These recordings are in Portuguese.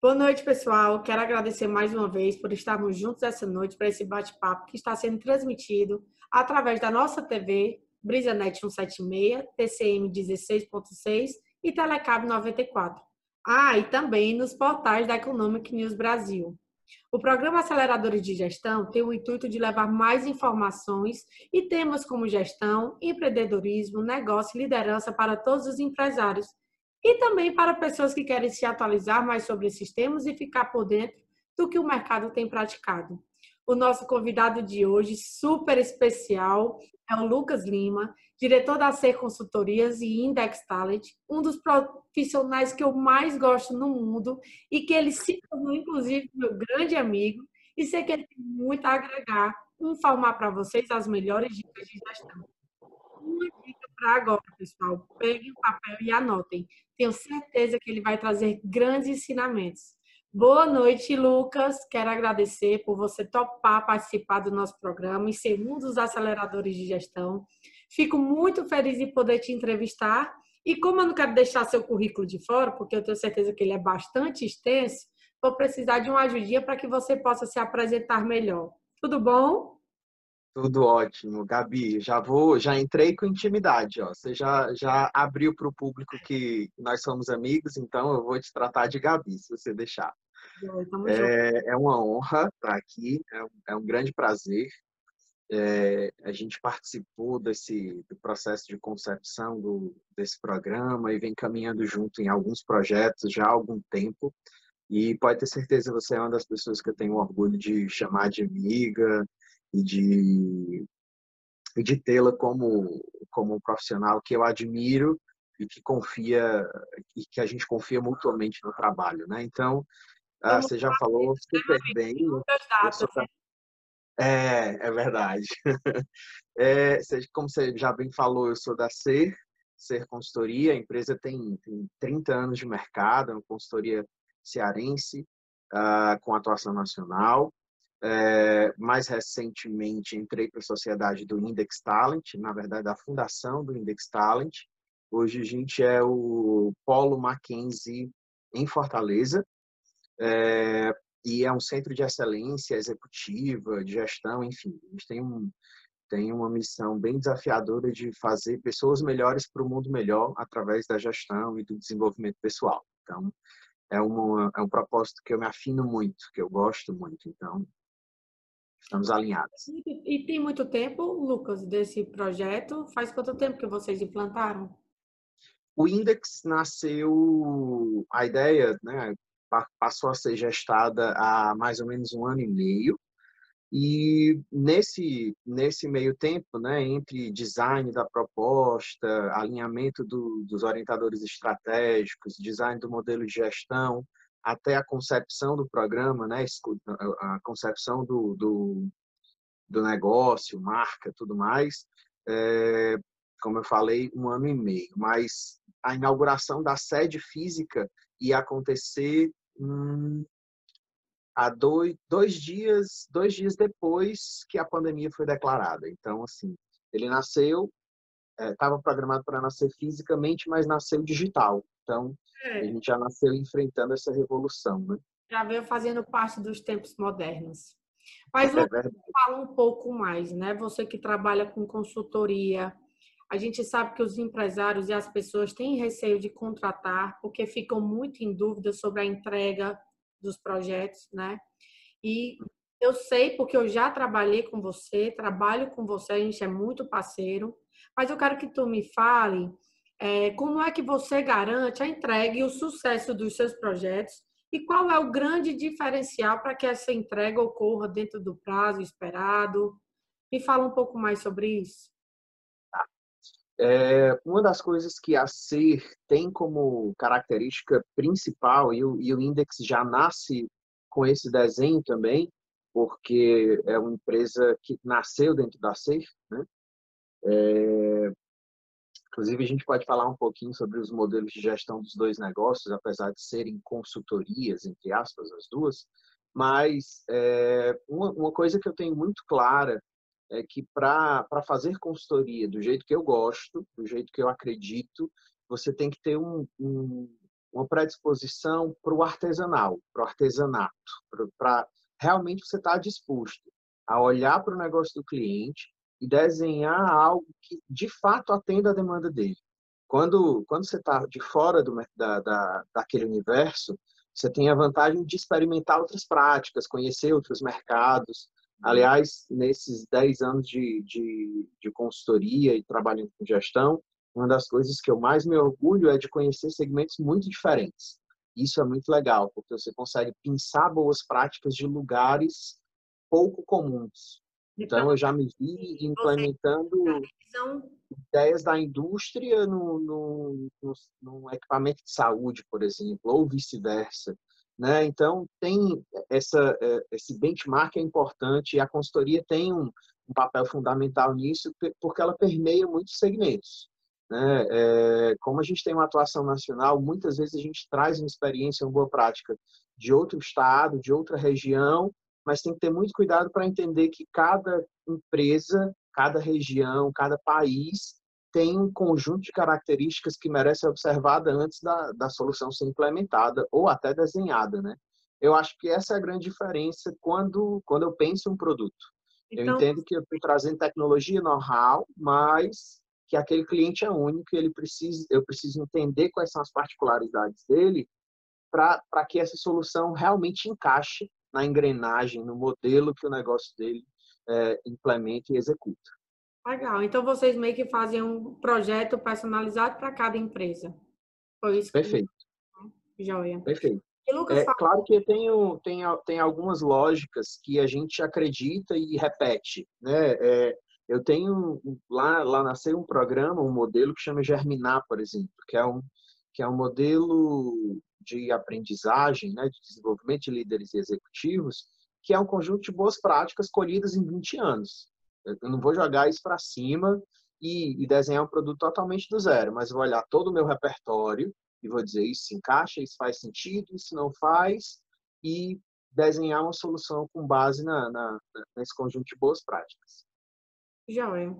Boa noite, pessoal. Quero agradecer mais uma vez por estarmos juntos essa noite para esse bate-papo que está sendo transmitido através da nossa TV, BrisaNet 176, TCM 16.6 e Telecab 94. Ah, e também nos portais da Economic News Brasil. O programa Aceleradores de Gestão tem o intuito de levar mais informações e temas como gestão, empreendedorismo, negócio e liderança para todos os empresários e também para pessoas que querem se atualizar mais sobre esses temas e ficar por dentro do que o mercado tem praticado. O nosso convidado de hoje, super especial, é o Lucas Lima, diretor da Ser Consultorias e Index Talent, um dos profissionais que eu mais gosto no mundo e que ele se tornou, inclusive, meu grande amigo. E sei que ele tem muito a agregar, informar para vocês as melhores dicas de gestão. Para agora, pessoal. Peguem o papel e anotem. Tenho certeza que ele vai trazer grandes ensinamentos. Boa noite, Lucas. Quero agradecer por você topar participar do nosso programa e ser um dos aceleradores de gestão. Fico muito feliz em poder te entrevistar. E como eu não quero deixar seu currículo de fora, porque eu tenho certeza que ele é bastante extenso, vou precisar de uma ajudinha para que você possa se apresentar melhor. Tudo bom? Tudo ótimo, Gabi. Já vou, já entrei com intimidade, ó. Você já, já abriu para o público que nós somos amigos, então eu vou te tratar de Gabi, se você deixar. É, é uma honra estar aqui, é um, é um grande prazer. É, a gente participou desse do processo de concepção do, desse programa e vem caminhando junto em alguns projetos já há algum tempo. E pode ter certeza, você é uma das pessoas que eu tenho orgulho de chamar de amiga, e de, de tê-la como, como um profissional que eu admiro e que confia e que a gente confia mutuamente no trabalho, né? Então, ah, você já falou super bem. É, é verdade. É, como você já bem falou, eu sou da Ser, Ser Consultoria. A empresa tem, tem 30 anos de mercado, é uma consultoria cearense, uh, com atuação nacional. É, mais recentemente entrei para a sociedade do Index Talent, na verdade da fundação do Index Talent. Hoje a gente é o Polo Mackenzie em Fortaleza é, e é um centro de excelência executiva, de gestão, enfim. A gente tem, um, tem uma missão bem desafiadora de fazer pessoas melhores para o mundo melhor através da gestão e do desenvolvimento pessoal. Então, é, uma, é um propósito que eu me afino muito, que eu gosto muito. Então, Estamos alinhados. E tem muito tempo, Lucas, desse projeto? Faz quanto tempo que vocês implantaram? O Index nasceu, a ideia né, passou a ser gestada há mais ou menos um ano e meio. E nesse, nesse meio tempo, né, entre design da proposta, alinhamento do, dos orientadores estratégicos, design do modelo de gestão, até a concepção do programa, né, a concepção do, do, do negócio, marca, tudo mais, é, como eu falei, um ano e meio. Mas a inauguração da sede física ia acontecer hum, há dois, dois dias, dois dias depois que a pandemia foi declarada. Então, assim, ele nasceu, estava é, programado para nascer fisicamente, mas nasceu digital. Então, é. A gente já nasceu enfrentando essa revolução, né? Já veio fazendo parte dos tempos modernos. Mas é fala um pouco mais, né? Você que trabalha com consultoria, a gente sabe que os empresários e as pessoas têm receio de contratar porque ficam muito em dúvida sobre a entrega dos projetos, né? E eu sei porque eu já trabalhei com você, trabalho com você, a gente é muito parceiro, mas eu quero que tu me fale é, como é que você garante a entrega e o sucesso dos seus projetos? E qual é o grande diferencial para que essa entrega ocorra dentro do prazo esperado? Me fala um pouco mais sobre isso. Tá. É, uma das coisas que a SER tem como característica principal, e o, e o Index já nasce com esse desenho também, porque é uma empresa que nasceu dentro da SER, né? É, Inclusive, a gente pode falar um pouquinho sobre os modelos de gestão dos dois negócios, apesar de serem consultorias, entre aspas, as duas. Mas é, uma, uma coisa que eu tenho muito clara é que para fazer consultoria do jeito que eu gosto, do jeito que eu acredito, você tem que ter um, um, uma predisposição para o artesanal, para o artesanato, para realmente você estar tá disposto a olhar para o negócio do cliente e desenhar algo que de fato atenda a demanda dele. Quando, quando você está de fora do, da, da, daquele universo, você tem a vantagem de experimentar outras práticas, conhecer outros mercados. Aliás, nesses 10 anos de, de, de consultoria e trabalhando com gestão, uma das coisas que eu mais me orgulho é de conhecer segmentos muito diferentes. Isso é muito legal, porque você consegue pensar boas práticas de lugares pouco comuns. Então, eu já me vi implementando ideias da indústria no, no, no, no equipamento de saúde, por exemplo, ou vice-versa. Né? Então, tem essa, é, esse benchmark é importante e a consultoria tem um, um papel fundamental nisso, porque ela permeia muitos segmentos. Né? É, como a gente tem uma atuação nacional, muitas vezes a gente traz uma experiência, uma boa prática de outro estado, de outra região, mas tem que ter muito cuidado para entender que cada empresa, cada região, cada país tem um conjunto de características que merece ser observada antes da, da solução ser implementada ou até desenhada, né? Eu acho que essa é a grande diferença quando, quando eu penso em um produto. Então, eu entendo que eu estou trazendo tecnologia, know-how, mas que aquele cliente é único e ele precisa, eu preciso entender quais são as particularidades dele para que essa solução realmente encaixe na engrenagem, no modelo que o negócio dele é, implementa e executa. Legal. Então vocês meio que fazem um projeto personalizado para cada empresa. Foi isso. Perfeito. Que... Joia. Perfeito. É fala... claro que tem, tem, tem algumas lógicas que a gente acredita e repete, né? É, eu tenho lá lá nasceu um programa, um modelo que chama Germinar, por exemplo, que é um que é um modelo de aprendizagem, né, de desenvolvimento de líderes e executivos, que é um conjunto de boas práticas colhidas em 20 anos. Eu não vou jogar isso para cima e, e, desenhar um produto totalmente do zero, mas vou olhar todo o meu repertório e vou dizer isso se encaixa, isso faz sentido, isso não faz, e desenhar uma solução com base na, na, nesse conjunto de boas práticas. Joia.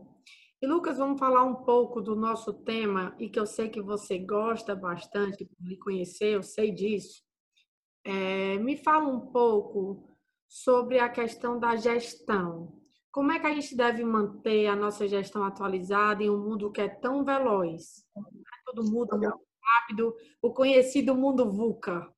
E Lucas, vamos falar um pouco do nosso tema e que eu sei que você gosta bastante de me conhecer, eu sei disso. É, me fala um pouco sobre a questão da gestão. Como é que a gente deve manter a nossa gestão atualizada em um mundo que é tão veloz? Todo mundo muito rápido, o conhecido mundo VUCA.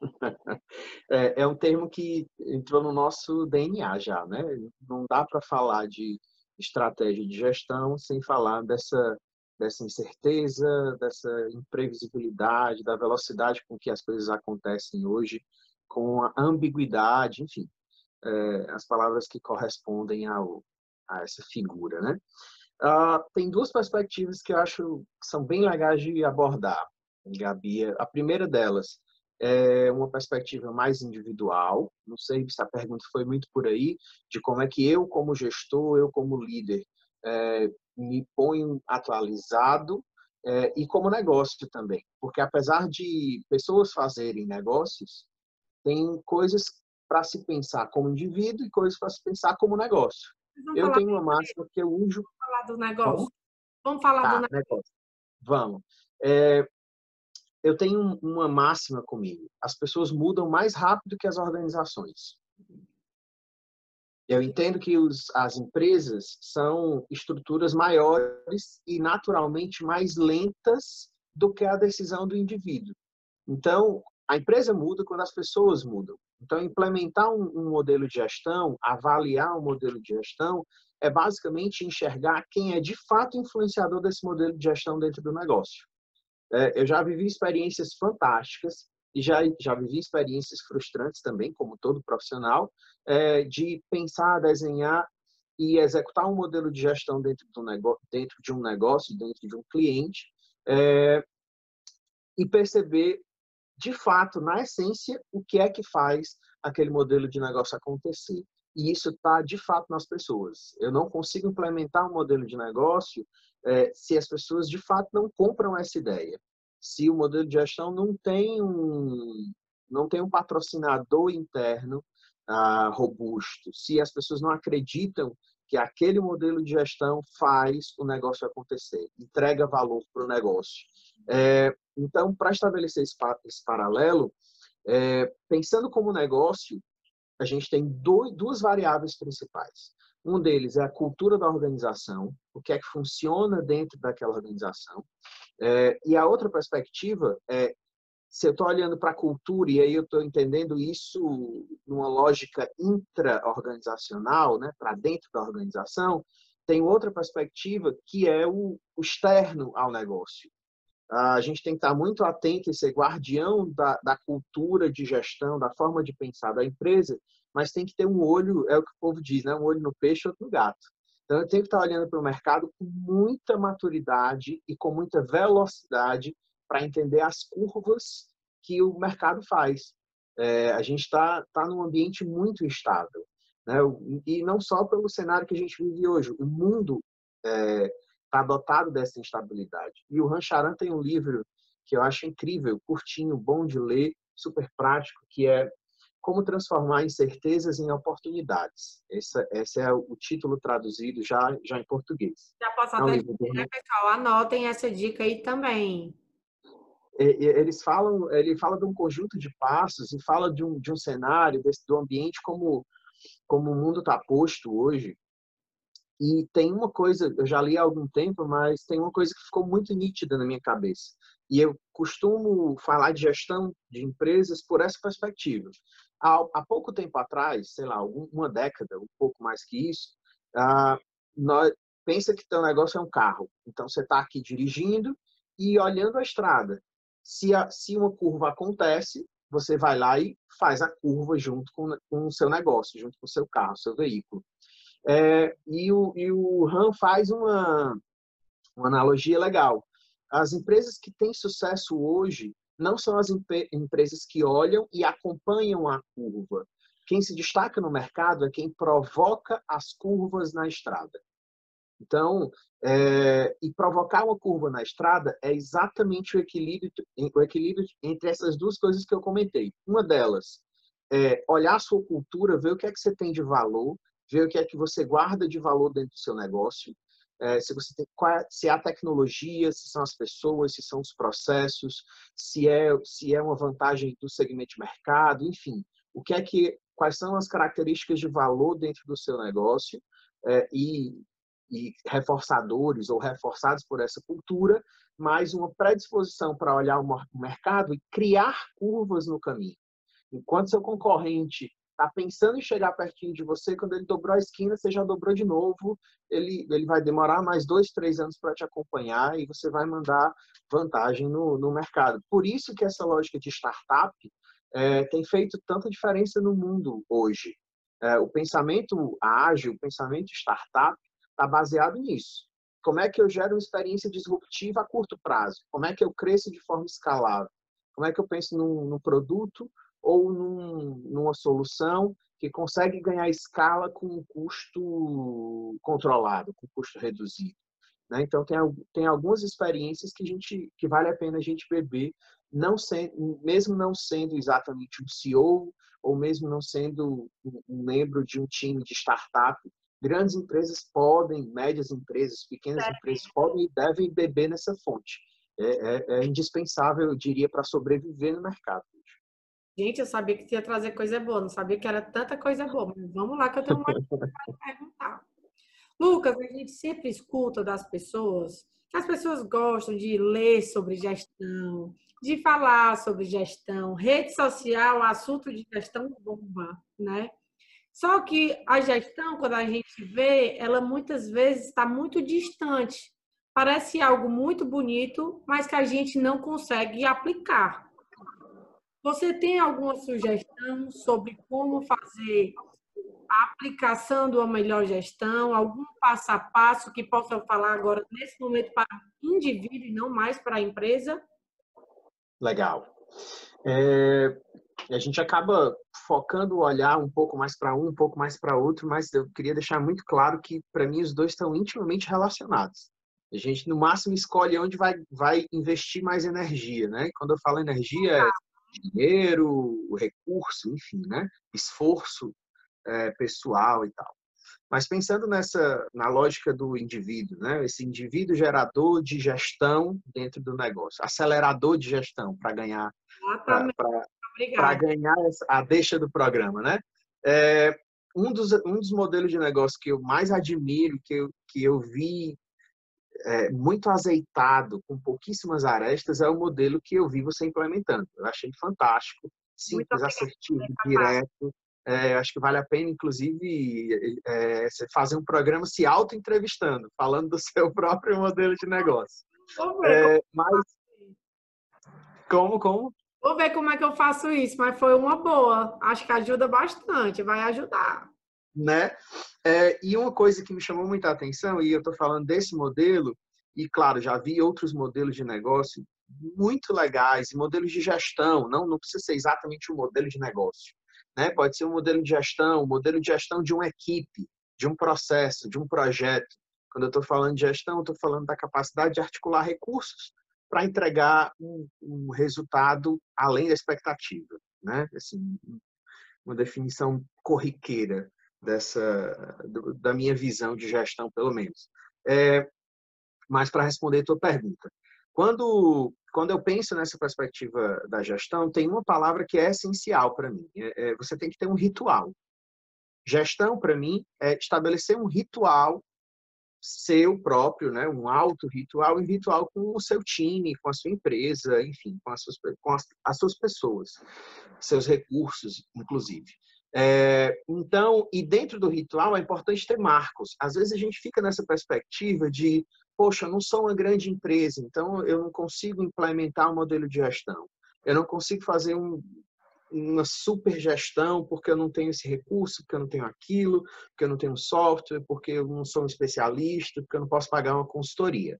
É, é um termo que entrou no nosso DNA já, né? Não dá para falar de estratégia de gestão sem falar dessa dessa incerteza, dessa imprevisibilidade, da velocidade com que as coisas acontecem hoje, com a ambiguidade, enfim, é, as palavras que correspondem ao, a essa figura, né? Uh, tem duas perspectivas que eu acho que são bem legais de abordar, Gabi. A primeira delas é uma perspectiva mais individual. Não sei se a pergunta foi muito por aí, de como é que eu, como gestor, eu, como líder, é, me ponho atualizado é, e como negócio também. Porque apesar de pessoas fazerem negócios, tem coisas para se pensar como indivíduo e coisas para se pensar como negócio. Eu tenho uma máxima que eu uso. Vamos falar do negócio. Vamos, Vamos falar tá, do negócio. negócio. Vamos. É, eu tenho uma máxima comigo. As pessoas mudam mais rápido que as organizações. Eu entendo que os, as empresas são estruturas maiores e naturalmente mais lentas do que a decisão do indivíduo. Então, a empresa muda quando as pessoas mudam. Então, implementar um, um modelo de gestão, avaliar um modelo de gestão, é basicamente enxergar quem é de fato influenciador desse modelo de gestão dentro do negócio. É, eu já vivi experiências fantásticas e já, já vivi experiências frustrantes também, como todo profissional, é, de pensar, desenhar e executar um modelo de gestão dentro, do negócio, dentro de um negócio, dentro de um cliente, é, e perceber, de fato, na essência, o que é que faz aquele modelo de negócio acontecer. E isso está, de fato, nas pessoas. Eu não consigo implementar um modelo de negócio é, se as pessoas de fato não compram essa ideia. Se o modelo de gestão não tem um, não tem um patrocinador interno ah, robusto, se as pessoas não acreditam que aquele modelo de gestão faz o negócio acontecer, entrega valor para o negócio. É, então, para estabelecer esse, esse paralelo, é, pensando como negócio, a gente tem dois, duas variáveis principais. Um deles é a cultura da organização, o que é que funciona dentro daquela organização. É, e a outra perspectiva é se eu estou olhando para a cultura e aí eu estou entendendo isso numa lógica intra-organizacional, né, para dentro da organização, tem outra perspectiva que é o, o externo ao negócio. A gente tem que estar muito atento e ser guardião da, da cultura de gestão, da forma de pensar da empresa, mas tem que ter um olho, é o que o povo diz, né? um olho no peixe outro no gato. Então, eu tenho que estar olhando para o mercado com muita maturidade e com muita velocidade para entender as curvas que o mercado faz. É, a gente está tá num ambiente muito instável. Né? E não só pelo cenário que a gente vive hoje. O mundo é, tá dotado dessa instabilidade. E o Rancharan tem um livro que eu acho incrível, curtinho, bom de ler, super prático, que é Como Transformar Incertezas em Oportunidades. Esse, esse é o título traduzido já, já em português. Já posso é um até dizer, né, pessoal? Anotem essa dica aí também eles falam, ele fala de um conjunto de passos e fala de um, de um cenário desse, do ambiente como como o mundo está posto hoje. E tem uma coisa, eu já li há algum tempo, mas tem uma coisa que ficou muito nítida na minha cabeça. E eu costumo falar de gestão de empresas por essa perspectiva. Há, há pouco tempo atrás, sei lá, uma década, um pouco mais que isso, ah, nós, pensa que teu negócio é um carro. Então você está aqui dirigindo e olhando a estrada. Se, a, se uma curva acontece, você vai lá e faz a curva junto com, com o seu negócio, junto com o seu carro, seu veículo. É, e, o, e o RAM faz uma, uma analogia legal. As empresas que têm sucesso hoje não são as empresas que olham e acompanham a curva. Quem se destaca no mercado é quem provoca as curvas na estrada. Então, é, e provocar uma curva na estrada é exatamente o equilíbrio, o equilíbrio entre essas duas coisas que eu comentei. Uma delas é olhar a sua cultura, ver o que é que você tem de valor, ver o que é que você guarda de valor dentro do seu negócio, é, se você tem é, se é a tecnologia, se são as pessoas, se são os processos, se é se é uma vantagem do segmento de mercado, enfim, o que é que quais são as características de valor dentro do seu negócio é, e e reforçadores ou reforçados por essa cultura, mas uma predisposição para olhar o mercado e criar curvas no caminho. Enquanto seu concorrente está pensando em chegar pertinho de você, quando ele dobrou a esquina, você já dobrou de novo, ele, ele vai demorar mais dois, três anos para te acompanhar e você vai mandar vantagem no, no mercado. Por isso que essa lógica de startup é, tem feito tanta diferença no mundo hoje. É, o pensamento ágil, o pensamento startup, está baseado nisso. Como é que eu gero uma experiência disruptiva a curto prazo? Como é que eu cresço de forma escalável? Como é que eu penso num, num produto ou num, numa solução que consegue ganhar escala com um custo controlado, com um custo reduzido? Né? Então tem, tem algumas experiências que a gente que vale a pena a gente beber, não sendo, mesmo não sendo exatamente um CEO ou mesmo não sendo um membro de um time de startup, grandes empresas podem, médias empresas, pequenas é. empresas podem e devem beber nessa fonte. É, é, é indispensável, eu diria, para sobreviver no mercado. Gente, eu sabia que ia trazer coisa boa, não sabia que era tanta coisa boa, mas vamos lá que eu tenho mais coisa para perguntar. Lucas, a gente sempre escuta das pessoas que as pessoas gostam de ler sobre gestão, de falar sobre gestão, rede social, assunto de gestão bomba, né? Só que a gestão, quando a gente vê, ela muitas vezes está muito distante. Parece algo muito bonito, mas que a gente não consegue aplicar. Você tem alguma sugestão sobre como fazer a aplicação de uma melhor gestão? Algum passo a passo que possa falar agora, nesse momento, para o indivíduo e não mais para a empresa? Legal. É, a gente acaba focando o olhar um pouco mais para um, um pouco mais para outro, mas eu queria deixar muito claro que, para mim, os dois estão intimamente relacionados. A gente, no máximo, escolhe onde vai, vai investir mais energia, né? Quando eu falo energia, é dinheiro, recurso, enfim, né? Esforço é, pessoal e tal. Mas pensando nessa, na lógica do indivíduo, né? Esse indivíduo gerador de gestão dentro do negócio, acelerador de gestão para ganhar, para ganhar a deixa do programa, né? É, um dos, um dos modelos de negócio que eu mais admiro, que eu, que eu vi é, muito azeitado, com pouquíssimas arestas, é o modelo que eu vi você implementando. Eu achei fantástico, simples, assertivo, direto. É, acho que vale a pena, inclusive, é, fazer um programa se auto-entrevistando, falando do seu próprio modelo de negócio. É, mas como, como? Vou ver como é que eu faço isso, mas foi uma boa. Acho que ajuda bastante, vai ajudar né? É, e uma coisa que me chamou muita atenção, e eu estou falando desse modelo, e claro, já vi outros modelos de negócio muito legais, modelos de gestão, não, não precisa ser exatamente um modelo de negócio, né? Pode ser um modelo de gestão, um modelo de gestão de uma equipe, de um processo, de um projeto. Quando eu estou falando de gestão, estou falando da capacidade de articular recursos para entregar um, um, resultado além da expectativa, né? Assim, uma definição corriqueira dessa da minha visão de gestão, pelo menos. É, mas para responder a tua pergunta, quando quando eu penso nessa perspectiva da gestão, tem uma palavra que é essencial para mim. É, é, você tem que ter um ritual. Gestão, para mim, é estabelecer um ritual seu próprio, né? um auto ritual e ritual com o seu time, com a sua empresa, enfim, com as suas, com as, as suas pessoas, seus recursos, inclusive. É, então, e dentro do ritual é importante ter marcos. Às vezes a gente fica nessa perspectiva de, poxa, eu não sou uma grande empresa, então eu não consigo implementar um modelo de gestão. Eu não consigo fazer um, uma super gestão porque eu não tenho esse recurso, porque eu não tenho aquilo, porque eu não tenho software, porque eu não sou um especialista, porque eu não posso pagar uma consultoria.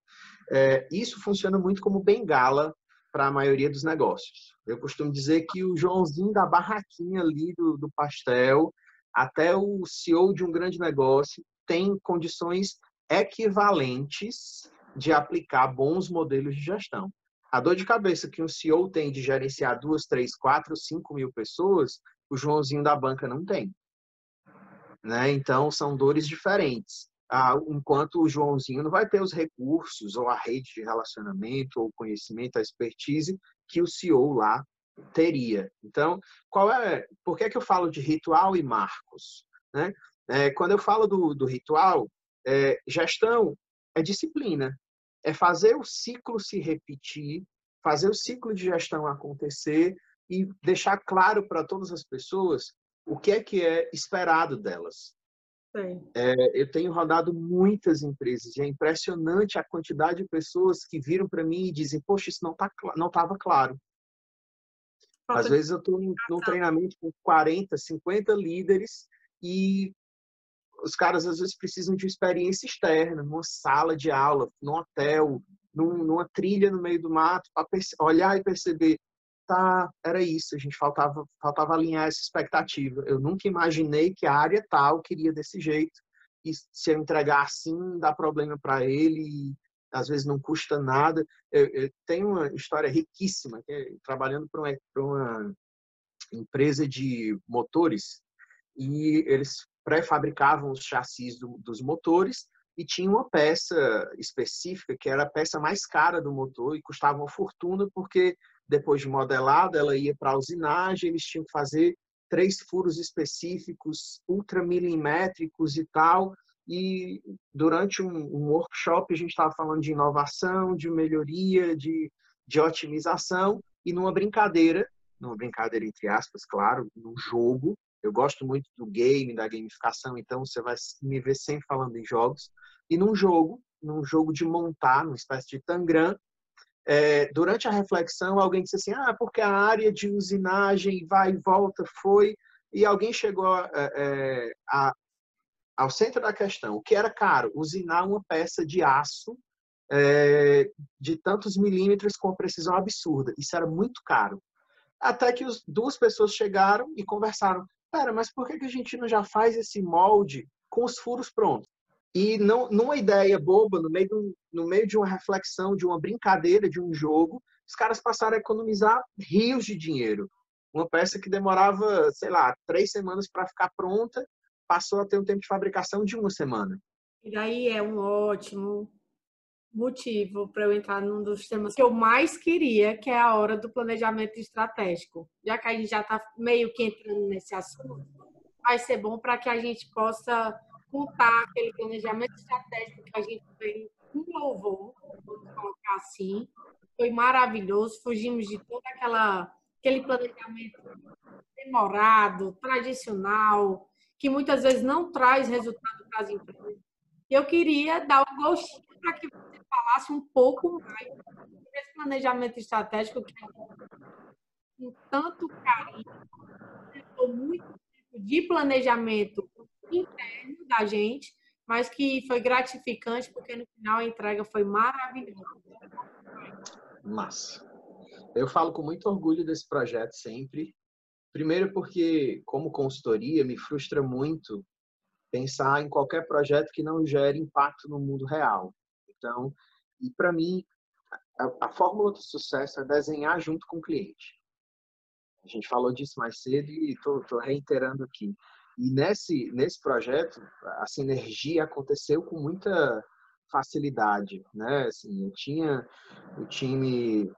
É, isso funciona muito como bengala para a maioria dos negócios. Eu costumo dizer que o Joãozinho da barraquinha ali do, do pastel, até o CEO de um grande negócio, tem condições equivalentes de aplicar bons modelos de gestão. A dor de cabeça que um CEO tem de gerenciar duas, três, quatro, cinco mil pessoas, o Joãozinho da banca não tem. Né? Então, são dores diferentes ah, enquanto o Joãozinho não vai ter os recursos ou a rede de relacionamento ou conhecimento, a expertise que o CEO lá teria. Então, qual é? Por que, é que eu falo de ritual e marcos? Né? É, quando eu falo do, do ritual, é, gestão é disciplina, é fazer o ciclo se repetir, fazer o ciclo de gestão acontecer e deixar claro para todas as pessoas o que é que é esperado delas. É, eu tenho rodado muitas empresas e é impressionante a quantidade de pessoas que viram para mim e dizem: Poxa, isso não tá, não estava claro. Às vezes eu estou num treinamento com 40, 50 líderes e os caras às vezes precisam de uma experiência externa, numa sala de aula, num hotel, num, numa trilha no meio do mato, para olhar e perceber tá, era isso, a gente faltava, faltava alinhar essa expectativa. Eu nunca imaginei que a área tal queria desse jeito e se eu entregar assim dá problema para ele às vezes não custa nada. Eu, eu tenho uma história riquíssima, é, trabalhando para uma, uma empresa de motores e eles pré-fabricavam os chassis do, dos motores e tinha uma peça específica que era a peça mais cara do motor e custava uma fortuna porque depois de modelada, ela ia para a usinagem, eles tinham que fazer três furos específicos, ultramilimétricos e tal. E durante um, um workshop a gente estava falando de inovação, de melhoria, de, de otimização e numa brincadeira, numa brincadeira entre aspas, claro, num jogo. Eu gosto muito do game, da gamificação, então você vai me ver sempre falando em jogos. E num jogo, num jogo de montar, numa espécie de tangram, é, durante a reflexão, alguém disse assim: ah, porque a área de usinagem vai e volta foi. E alguém chegou é, é, a, ao centro da questão: o que era caro? Usinar uma peça de aço é, de tantos milímetros com precisão absurda. Isso era muito caro. Até que os, duas pessoas chegaram e conversaram: Pera, mas por que, que a gente não já faz esse molde com os furos prontos? E não, numa ideia boba, no meio, de no meio de uma reflexão, de uma brincadeira, de um jogo, os caras passaram a economizar rios de dinheiro. Uma peça que demorava, sei lá, três semanas para ficar pronta, passou a ter um tempo de fabricação de uma semana. E daí é um ótimo motivo para eu entrar num dos temas que eu mais queria, que é a hora do planejamento estratégico. Já que a gente já está meio que entrando nesse assunto, vai ser bom para que a gente possa contar aquele planejamento estratégico que a gente tem com louvor, vamos colocar assim. Foi maravilhoso, fugimos de todo aquela, aquele planejamento demorado, tradicional, que muitas vezes não traz resultado para as empresas. Eu queria dar o um gostinho para que você falasse um pouco mais desse planejamento estratégico que com tanto carinho, muito tempo de planejamento interno da gente, mas que foi gratificante porque no final a entrega foi maravilhosa. Massa. Eu falo com muito orgulho desse projeto sempre. Primeiro porque, como consultoria, me frustra muito pensar em qualquer projeto que não gere impacto no mundo real. Então, e para mim, a, a, fórmula do sucesso é desenhar junto com o cliente. A gente falou disso mais cedo e estou reiterando aqui. E nesse, nesse projeto, a sinergia aconteceu com muita facilidade, né? Assim, eu tinha o time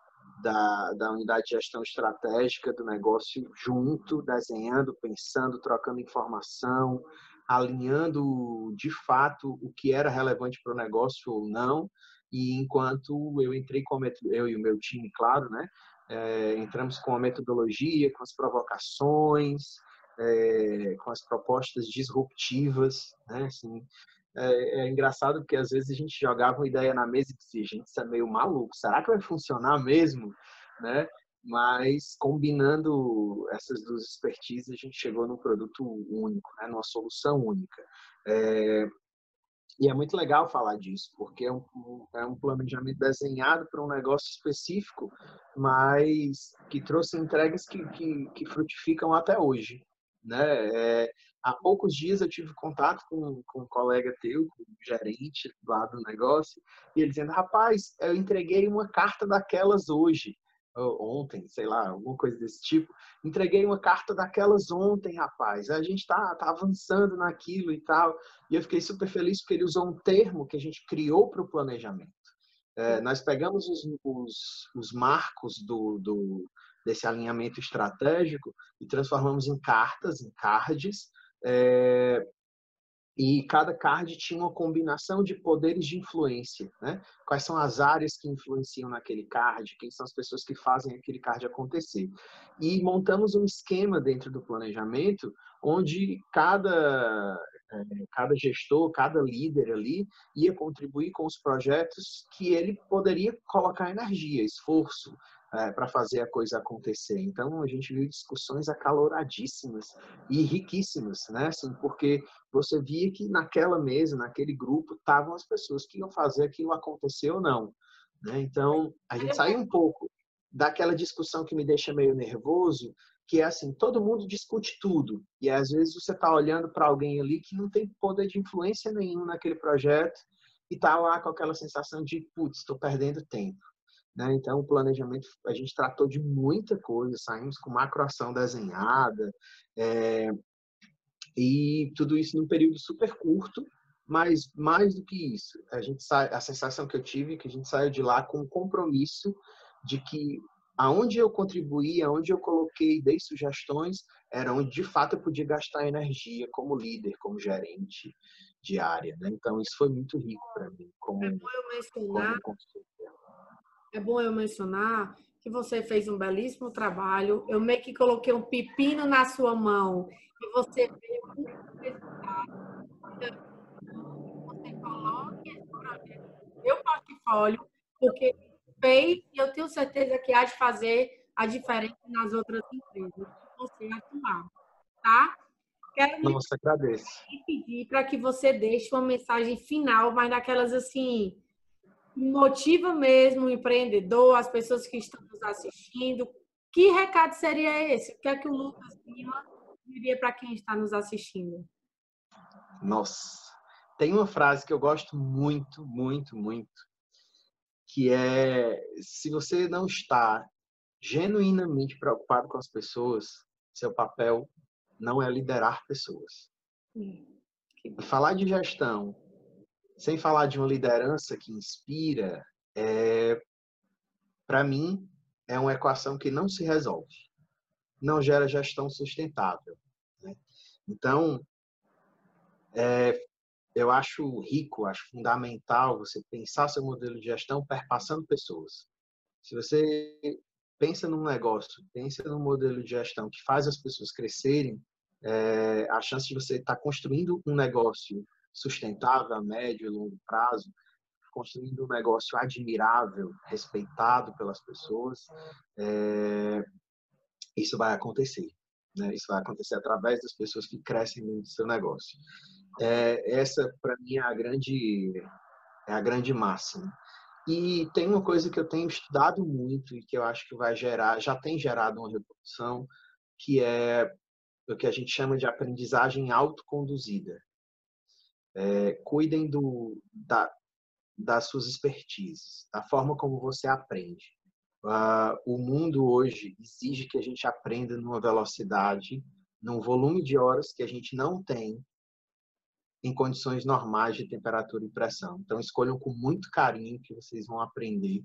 da, da unidade de gestão estratégica do negócio junto, desenhando, pensando, trocando informação, alinhando de fato o que era relevante para o negócio ou não. E enquanto eu entrei com eu e o meu time, claro, né? É, entramos com a metodologia, com as provocações, é, com as propostas disruptivas, né? Assim, é, é, engraçado porque às vezes a gente jogava uma ideia na mesa e dizia, gente, isso é meio maluco, será que vai funcionar mesmo? Né? Mas combinando essas duas expertises, a gente chegou num produto único, né? numa solução única. É... E é muito legal falar disso, porque é um, é um planejamento desenhado para um negócio específico, mas que trouxe entregas que, que, que frutificam até hoje. Né? É, há poucos dias eu tive contato com, com um colega teu, com um gerente lá do negócio, e ele dizendo, rapaz, eu entreguei uma carta daquelas hoje, ontem, sei lá, alguma coisa desse tipo. Entreguei uma carta daquelas ontem, rapaz. A gente tá, tá avançando naquilo e tal. E eu fiquei super feliz porque ele usou um termo que a gente criou para o planejamento. É, nós pegamos os, os, os marcos do, do, desse alinhamento estratégico e transformamos em cartas, em cards, é, e cada card tinha uma combinação de poderes de influência, né? Quais são as áreas que influenciam naquele card, quem são as pessoas que fazem aquele card acontecer. E montamos um esquema dentro do planejamento onde cada cada gestor, cada líder ali ia contribuir com os projetos que ele poderia colocar energia, esforço, é, para fazer a coisa acontecer. Então a gente viu discussões acaloradíssimas e riquíssimas, né? Assim, porque você via que naquela mesa, naquele grupo, estavam as pessoas que iam fazer aquilo acontecer ou não. Né? Então a gente saiu um pouco daquela discussão que me deixa meio nervoso, que é assim, todo mundo discute tudo. E às vezes você está olhando para alguém ali que não tem poder de influência nenhum naquele projeto e está lá com aquela sensação de, putz, estou perdendo tempo. Né? Então, o planejamento, a gente tratou de muita coisa, saímos com macroação desenhada, é, e tudo isso num período super curto, mas mais do que isso, a gente sai, a sensação que eu tive é que a gente saiu de lá com o compromisso de que aonde eu contribuí, aonde eu coloquei, dei sugestões, era onde de fato eu podia gastar energia como líder, como gerente de área. Né? Então, isso foi muito rico para mim. Como, é bom eu mencionar é bom eu mencionar que você fez um belíssimo trabalho. Eu meio que coloquei um pepino na sua mão e você veio com resultado. Você coloque esse projeto no meu portfólio, porque fez e eu tenho certeza que há de fazer a diferença nas outras empresas. Você atuar, tá? Quero Nossa, agradeço. pedir para que você deixe uma mensagem final, mas daquelas assim motiva mesmo o empreendedor, as pessoas que estão nos assistindo. Que recado seria esse? O que é que o Lucas Lima diria para quem está nos assistindo? Nossa, tem uma frase que eu gosto muito, muito, muito, que é: se você não está genuinamente preocupado com as pessoas, seu papel não é liderar pessoas. Falar de gestão, sem falar de uma liderança que inspira, é, para mim, é uma equação que não se resolve. Não gera gestão sustentável. Né? Então, é, eu acho rico, acho fundamental você pensar seu modelo de gestão perpassando pessoas. Se você pensa num negócio, pensa num modelo de gestão que faz as pessoas crescerem, é, a chance de você estar tá construindo um negócio sustentável a médio e longo prazo, construindo um negócio admirável, respeitado pelas pessoas, é, isso vai acontecer. Né? Isso vai acontecer através das pessoas que crescem dentro do seu negócio. É, essa, para mim, é a grande, é a grande máxima. E tem uma coisa que eu tenho estudado muito e que eu acho que vai gerar, já tem gerado uma revolução, que é o que a gente chama de aprendizagem autoconduzida. É, cuidem do, da, das suas expertises, da forma como você aprende. Uh, o mundo hoje exige que a gente aprenda numa velocidade, num volume de horas que a gente não tem em condições normais de temperatura e pressão. Então, escolham com muito carinho que vocês vão aprender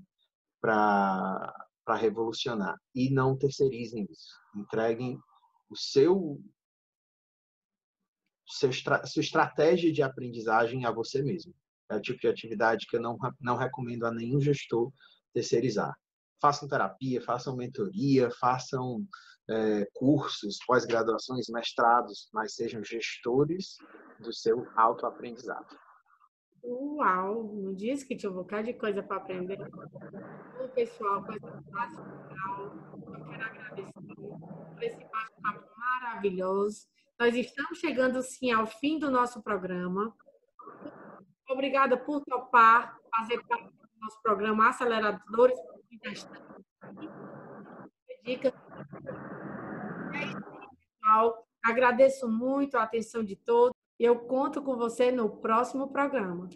para revolucionar. E não terceirizem isso. Entreguem o seu, seu sua estratégia de aprendizagem a você mesmo. É o tipo de atividade que eu não, não recomendo a nenhum gestor terceirizar. Façam terapia, façam mentoria, façam é, cursos, pós-graduações, mestrados, mas sejam gestores do seu autoaprendizado. Uau! Não disse que tinha um bocado de coisa para aprender? Bom, pessoal, coisa. Eu quero agradecer por esse bate-papo maravilhoso. Nós estamos chegando, sim, ao fim do nosso programa. Obrigada por topar fazer parte do nosso programa Aceleradores de Gestão. Dica. Isso, pessoal. Agradeço muito a atenção de todos. Eu conto com você no próximo programa.